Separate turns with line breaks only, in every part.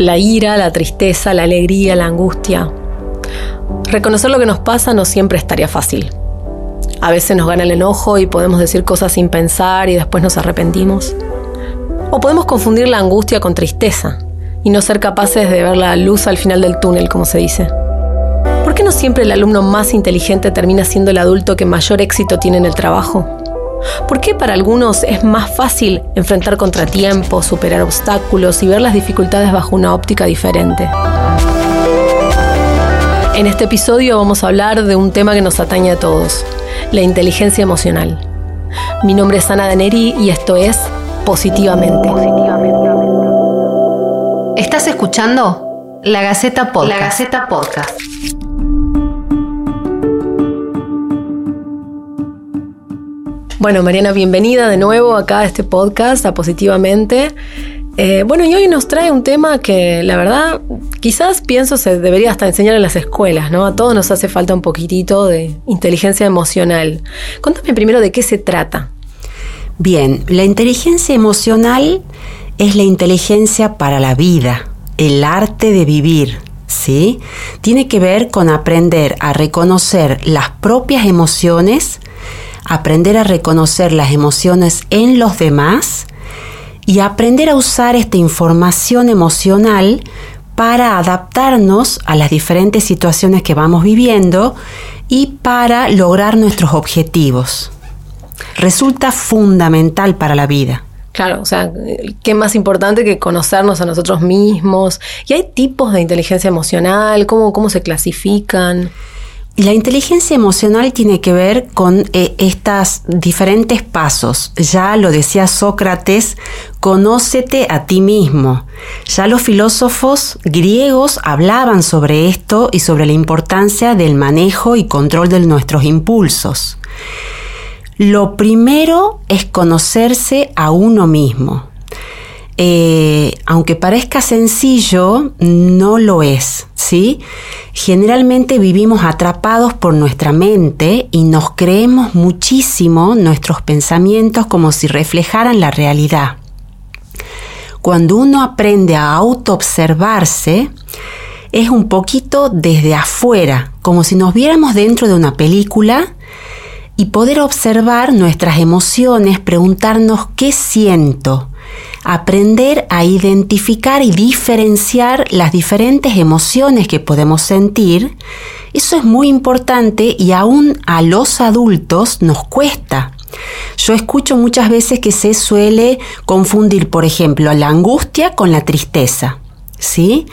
la ira, la tristeza, la alegría, la angustia. Reconocer lo que nos pasa no siempre estaría fácil. A veces nos gana el enojo y podemos decir cosas sin pensar y después nos arrepentimos. O podemos confundir la angustia con tristeza y no ser capaces de ver la luz al final del túnel, como se dice. ¿Por qué no siempre el alumno más inteligente termina siendo el adulto que mayor éxito tiene en el trabajo? ¿Por qué para algunos es más fácil enfrentar contratiempos, superar obstáculos y ver las dificultades bajo una óptica diferente? En este episodio vamos a hablar de un tema que nos atañe a todos, la inteligencia emocional. Mi nombre es Ana Daneri y esto es Positivamente.
Estás escuchando La Gaceta Podcast. La Gaceta Podcast.
Bueno, Mariana, bienvenida de nuevo acá a este podcast, a Positivamente. Eh, bueno, y hoy nos trae un tema que la verdad quizás pienso se debería hasta enseñar en las escuelas, ¿no? A todos nos hace falta un poquitito de inteligencia emocional. Contame primero de qué se trata.
Bien, la inteligencia emocional es la inteligencia para la vida, el arte de vivir, ¿sí? Tiene que ver con aprender a reconocer las propias emociones, aprender a reconocer las emociones en los demás y aprender a usar esta información emocional para adaptarnos a las diferentes situaciones que vamos viviendo y para lograr nuestros objetivos. Resulta fundamental para la vida.
Claro, o sea, ¿qué más importante que conocernos a nosotros mismos? ¿Y hay tipos de inteligencia emocional? ¿Cómo, cómo se clasifican?
La inteligencia emocional tiene que ver con eh, estos diferentes pasos. Ya lo decía Sócrates, conócete a ti mismo. Ya los filósofos griegos hablaban sobre esto y sobre la importancia del manejo y control de nuestros impulsos. Lo primero es conocerse a uno mismo. Eh, aunque parezca sencillo, no lo es, ¿sí? Generalmente vivimos atrapados por nuestra mente y nos creemos muchísimo nuestros pensamientos como si reflejaran la realidad. Cuando uno aprende a autoobservarse, es un poquito desde afuera, como si nos viéramos dentro de una película y poder observar nuestras emociones, preguntarnos qué siento, aprender a identificar y diferenciar las diferentes emociones que podemos sentir, eso es muy importante y aún a los adultos nos cuesta. Yo escucho muchas veces que se suele confundir, por ejemplo, la angustia con la tristeza, ¿sí?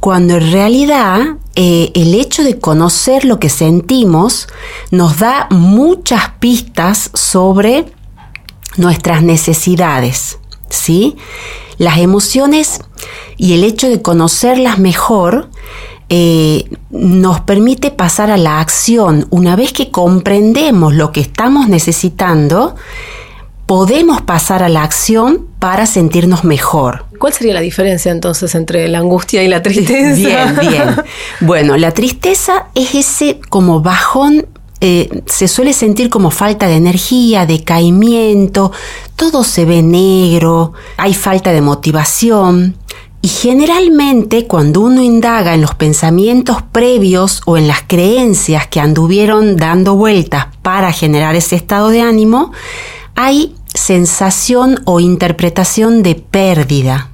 Cuando en realidad eh, el hecho de conocer lo que sentimos nos da muchas pistas sobre nuestras necesidades. ¿Sí? Las emociones y el hecho de conocerlas mejor eh, nos permite pasar a la acción. Una vez que comprendemos lo que estamos necesitando, podemos pasar a la acción para sentirnos mejor.
¿Cuál sería la diferencia entonces entre la angustia y la tristeza?
Bien, bien. Bueno, la tristeza es ese como bajón eh, se suele sentir como falta de energía, decaimiento, todo se ve negro, hay falta de motivación. Y generalmente cuando uno indaga en los pensamientos previos o en las creencias que anduvieron dando vueltas para generar ese estado de ánimo, hay sensación o interpretación de pérdida.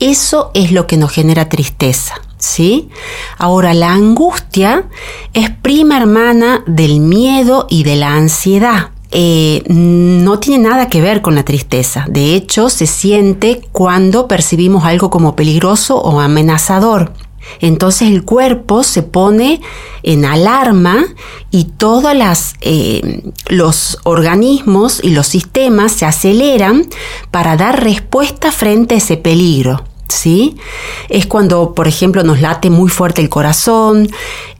Eso es lo que nos genera tristeza. ¿sí? Ahora, la angustia es prima hermana del miedo y de la ansiedad. Eh, no tiene nada que ver con la tristeza. De hecho, se siente cuando percibimos algo como peligroso o amenazador. Entonces el cuerpo se pone en alarma y todos eh, los organismos y los sistemas se aceleran para dar respuesta frente a ese peligro. ¿Sí? Es cuando, por ejemplo, nos late muy fuerte el corazón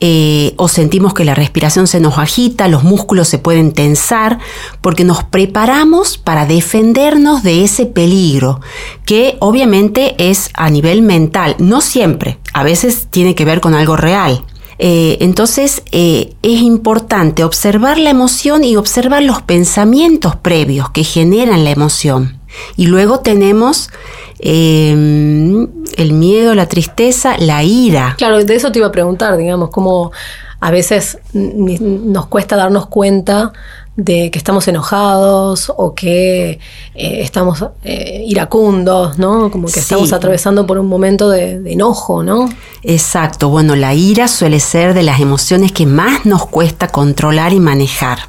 eh, o sentimos que la respiración se nos agita, los músculos se pueden tensar, porque nos preparamos para defendernos de ese peligro, que obviamente es a nivel mental, no siempre, a veces tiene que ver con algo real. Eh, entonces eh, es importante observar la emoción y observar los pensamientos previos que generan la emoción. Y luego tenemos em, el miedo, la tristeza, la ira.
Claro, de eso te iba a preguntar, digamos, cómo a veces nos cuesta darnos cuenta de que estamos enojados o que eh, estamos eh, iracundos, ¿no? Como que estamos atravesando por un momento de, enojo, ¿no?
Exacto. Bueno, la ira suele ser de las emociones que más nos cuesta controlar y manejar.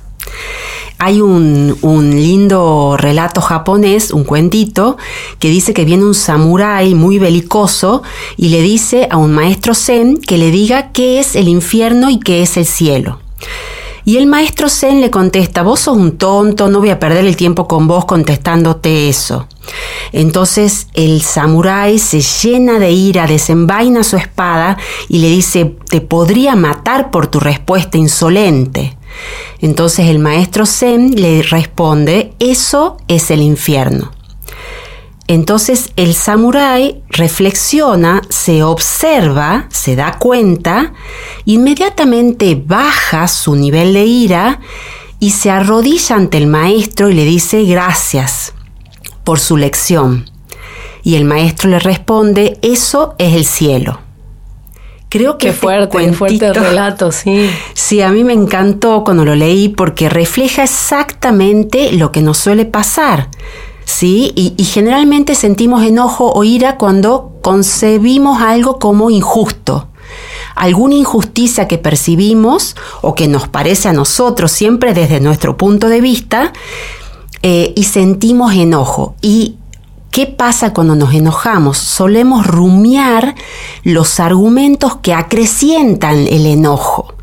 Hay un, lindo relato japonés, un cuentito, que dice que viene un samurái muy belicoso y le dice a un maestro zen que le diga qué es el infierno y qué es el cielo. Y el maestro Zen le contesta, vos sos un tonto, no voy a perder el tiempo con vos contestándote eso. Entonces el samurái se llena de ira, desenvaina su espada y le dice, te podría matar por tu respuesta insolente. Entonces el maestro Zen le responde, eso es el infierno. Entonces el samurái reflexiona, se observa, se da cuenta, inmediatamente baja su nivel de ira y se arrodilla ante el maestro y le dice gracias por su lección. Y el maestro le responde, eso es el cielo.
Creo que qué este fuerte, fuerte relato, sí.
Sí, a mí me encantó cuando lo leí porque refleja exactamente lo que nos suele pasar. ¿sí? Y, generalmente sentimos enojo o ira cuando concebimos algo como injusto. Alguna injusticia que percibimos o que nos parece a nosotros, siempre desde nuestro punto de vista, eh, y sentimos enojo. ¿Y qué pasa cuando nos enojamos? Solemos rumiar los argumentos que acrecientan el enojo,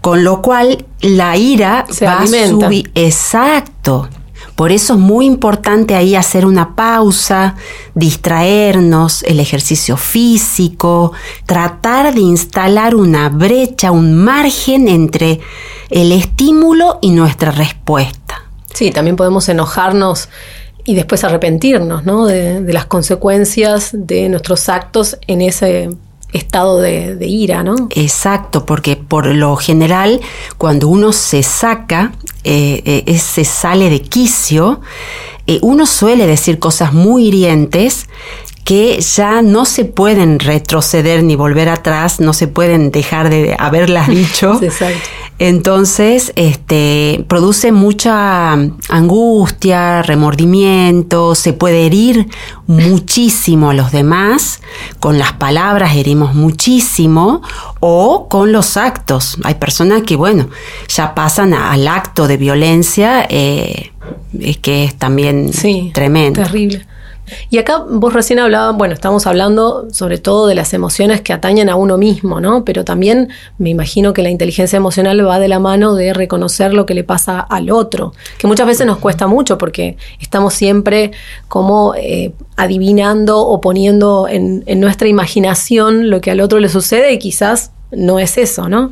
con lo cual la ira va a subir. Exacto. Por eso es muy importante ahí hacer una pausa, distraernos, el ejercicio físico, tratar de instalar una brecha, un margen entre el estímulo y nuestra respuesta.
Sí, también podemos enojarnos y después arrepentirnos ¿no? de, las consecuencias de nuestros actos en ese estado de, ira, ¿no?
Exacto, porque por lo general cuando uno se saca, eh, eh, se sale de quicio, eh, uno suele decir cosas muy hirientes que ya no se pueden retroceder ni volver atrás, no se pueden dejar de haberlas dicho. Exacto. Entonces, este, produce mucha angustia, remordimiento, se puede herir muchísimo a los demás, con las palabras herimos muchísimo, o con los actos. Hay personas que, bueno, ya pasan al acto de violencia, eh, es que es también sí, tremendo.
Terrible. Y acá vos recién hablabas, bueno, estamos hablando sobre todo de las emociones que atañen a uno mismo, ¿no? Pero también me imagino que la inteligencia emocional va de la mano de reconocer lo que le pasa al otro, que muchas veces nos cuesta mucho porque estamos siempre como eh, adivinando o poniendo en, en nuestra imaginación lo que al otro le sucede y quizás no es eso, ¿no?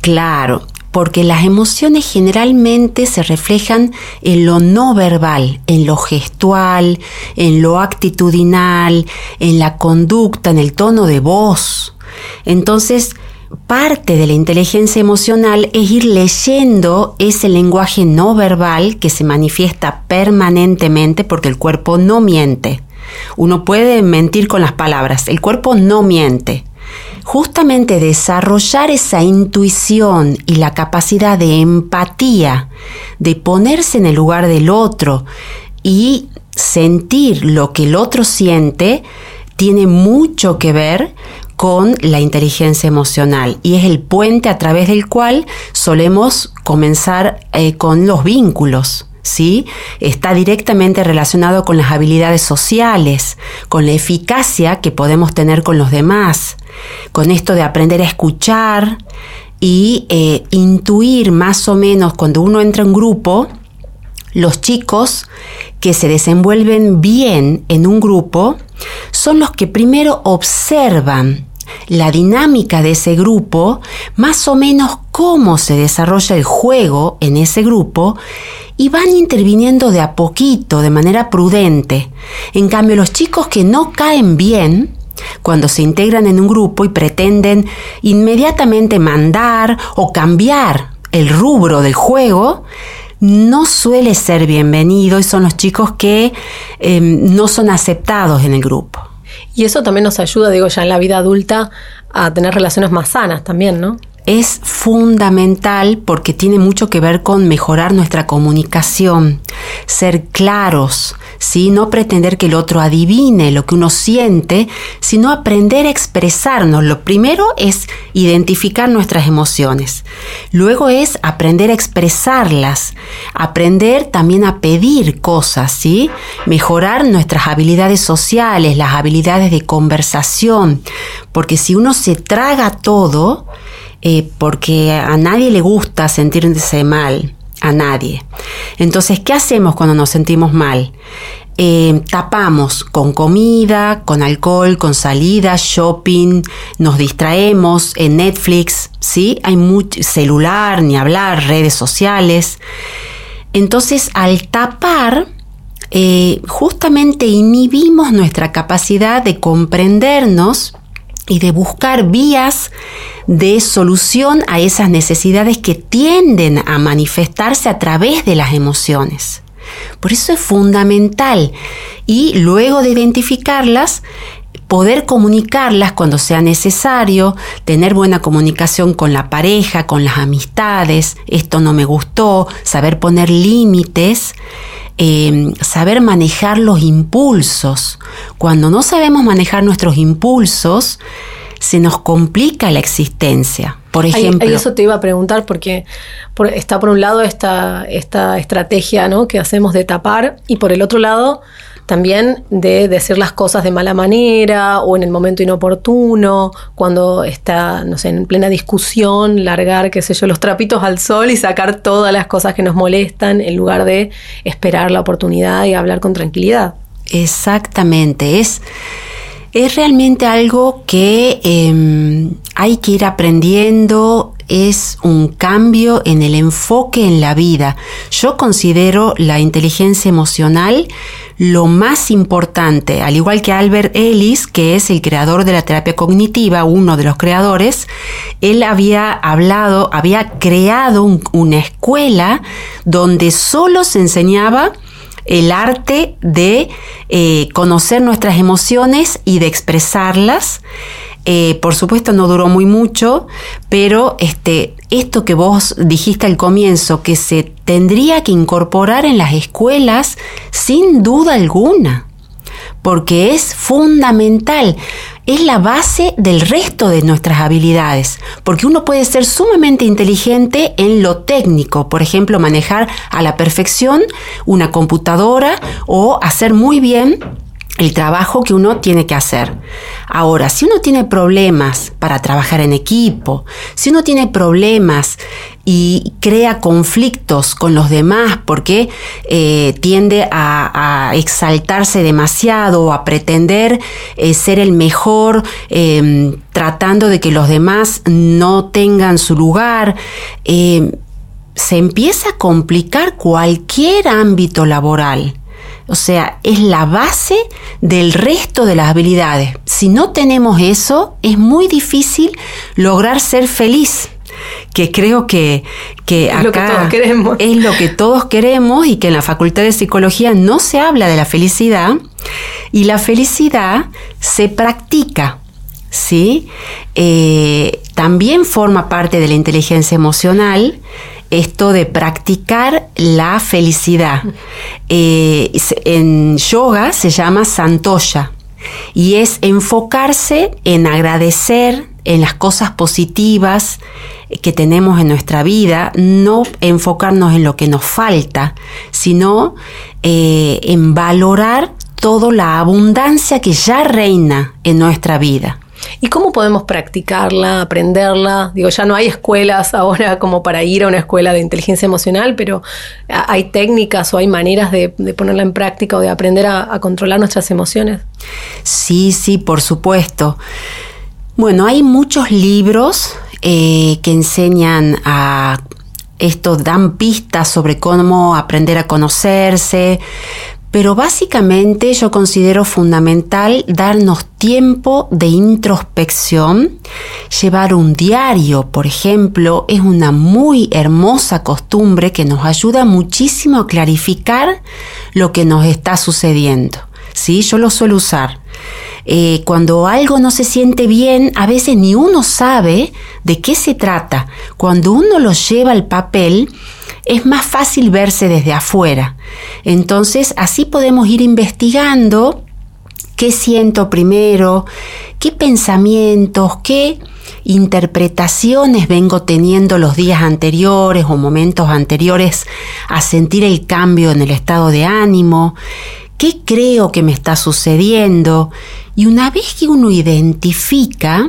Claro, porque las emociones generalmente se reflejan en lo no verbal, en lo gestual, en lo actitudinal, en la conducta, en el tono de voz. Entonces, parte de la inteligencia emocional es ir leyendo ese lenguaje no verbal que se manifiesta permanentemente porque el cuerpo no miente. Uno puede mentir con las palabras, el cuerpo no miente justamente desarrollar esa intuición y la capacidad de empatía, de ponerse en el lugar del otro y sentir lo que el otro siente, tiene mucho que ver con la inteligencia emocional y es el puente a través del cual solemos comenzar eh, con los vínculos. ¿Sí? Está directamente relacionado con las habilidades sociales, con la eficacia que podemos tener con los demás, con esto de aprender a escuchar y eh, intuir más o menos cuando uno entra en grupo, los chicos que se desenvuelven bien en un grupo son los que primero observan la dinámica de ese grupo, más o menos cómo se desarrolla el juego en ese grupo y van interviniendo de a poquito, de manera prudente. En cambio, los chicos que no caen bien, cuando se integran en un grupo y pretenden inmediatamente mandar o cambiar el rubro del juego, no suele ser bienvenido y son los chicos que em, no son aceptados en el grupo.
Y eso también nos ayuda, digo, ya en la vida adulta a tener relaciones más sanas también, ¿no?
Es fundamental porque tiene mucho que ver con mejorar nuestra comunicación, ser claros, ¿sí? no pretender que el otro adivine lo que uno siente, sino aprender a expresarnos. Lo primero es identificar nuestras emociones, luego es aprender a expresarlas, aprender también a pedir cosas, ¿sí? mejorar nuestras habilidades sociales, las habilidades de conversación, porque si uno se traga todo, eh, porque a nadie le gusta sentirse mal, a nadie. Entonces, ¿qué hacemos cuando nos sentimos mal? Eh, tapamos con comida, con alcohol, con salidas, shopping, nos distraemos en Netflix, ¿sí? Hay mucho celular, ni hablar, redes sociales. Entonces, al tapar, eh, justamente inhibimos nuestra capacidad de comprendernos y de buscar vías de solución a esas necesidades que tienden a manifestarse a través de las emociones. Por eso es fundamental y luego de identificarlas, poder comunicarlas cuando sea necesario, tener buena comunicación con la pareja, con las amistades, esto no me gustó, saber poner límites Em, saber manejar los impulsos. Cuando no sabemos manejar nuestros impulsos, se nos complica la existencia. Por ejemplo.
eso te iba a preguntar porque está por un lado esta, esta estrategia ¿no? que hacemos de tapar y por el otro lado también de decir las cosas de mala manera o en el momento inoportuno, cuando está, no sé, en plena discusión, largar, qué sé yo, los trapitos al sol y sacar todas las cosas que nos molestan en lugar de esperar la oportunidad y hablar con tranquilidad.
Exactamente, es es realmente algo que em, hay que ir aprendiendo, es un cambio en el enfoque en la vida. Yo considero la inteligencia emocional lo más importante, al igual que Albert Ellis, que es el creador de la terapia cognitiva, uno de los creadores, él había hablado, había creado una escuela donde solo se enseñaba el arte de eh, conocer nuestras emociones y de expresarlas. Eh, por supuesto no duró muy mucho, pero este, esto que vos dijiste al comienzo, que se tendría que incorporar en las escuelas sin duda alguna, porque es fundamental es la base del resto de nuestras habilidades, porque uno puede ser sumamente inteligente en lo técnico, por ejemplo, manejar a la perfección una computadora o hacer muy bien el trabajo que uno tiene que hacer. Ahora, si uno tiene problemas para trabajar en equipo, si uno tiene problemas y crea conflictos con los demás porque eh, tiende a, exaltarse demasiado a pretender eh, ser el mejor, em, tratando de que los demás no tengan su lugar, em, se empieza a complicar cualquier ámbito laboral. O sea, es la base del resto de las habilidades. Si no tenemos eso, es muy difícil lograr ser feliz que creo que, que
es lo que todos queremos.
es lo que todos queremos y que en la Facultad de Psicología no se habla de la felicidad y la felicidad se practica. ¿sí? Eh, también forma parte de la inteligencia emocional esto de practicar la felicidad. Eh, en yoga se llama santoya y es enfocarse en agradecer en las cosas positivas que tenemos en nuestra vida, no enfocarnos en lo que nos falta, sino eh, en valorar toda la abundancia que ya reina en nuestra vida.
¿Y cómo podemos practicarla, aprenderla? Digo, ya no hay escuelas ahora como para ir a una escuela de inteligencia emocional, pero hay técnicas o hay maneras de, ponerla en práctica o de aprender a, controlar nuestras emociones.
Sí, sí, por supuesto. Bueno, hay muchos libros eh, que enseñan a esto, dan pistas sobre cómo aprender a conocerse, Pero básicamente yo considero fundamental darnos tiempo de introspección. Llevar un diario, por ejemplo, es una muy hermosa costumbre que nos ayuda muchísimo a clarificar lo que nos está sucediendo. ¿Sí? Yo lo suelo usar. Eh, cuando algo no se siente bien, a veces ni uno sabe de qué se trata. Cuando uno lo lleva al papel, es más fácil verse desde afuera. Entonces, así podemos ir investigando qué siento primero, qué pensamientos, qué interpretaciones vengo teniendo los días anteriores o momentos anteriores a sentir el cambio en el estado de ánimo, qué creo que me está sucediendo. Y una vez que uno identifica,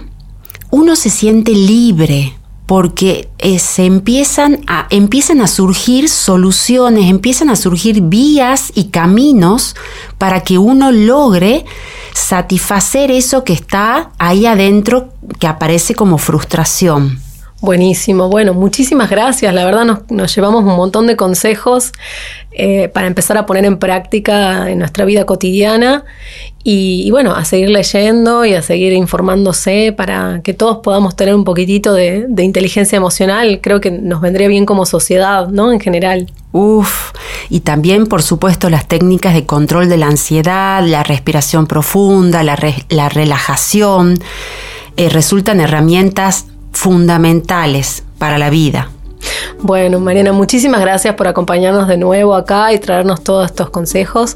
uno se siente libre porque eh, se empiezan a, empiezan a surgir soluciones, empiezan a surgir vías y caminos para que uno logre satisfacer eso que está ahí adentro que aparece como frustración.
Buenísimo, bueno, muchísimas gracias. La verdad nos, llevamos un montón de consejos eh, para empezar a poner en práctica en nuestra vida cotidiana y, bueno, a seguir leyendo y a seguir informándose para que todos podamos tener un poquitito de, inteligencia emocional. Creo que nos vendría bien como sociedad, ¿no? En general.
Uf, y también, por supuesto, las técnicas de control de la ansiedad, la respiración profunda, la, relajación, eh, resultan herramientas fundamentales para la vida.
Bueno, Mariana, muchísimas gracias por acompañarnos de nuevo acá y traernos todos estos consejos.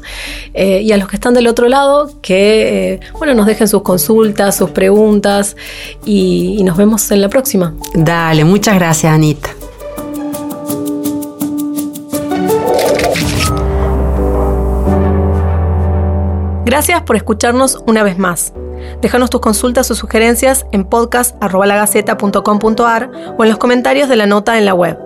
Eh, y a los que están del otro lado, que eh, bueno, nos dejen sus consultas, sus preguntas y, y nos vemos en la próxima.
Dale, muchas gracias, Anita.
Gracias por escucharnos una vez más. Déjanos tus consultas o sugerencias en podcast.lagaceta.com.ar o en los comentarios de la nota en la web.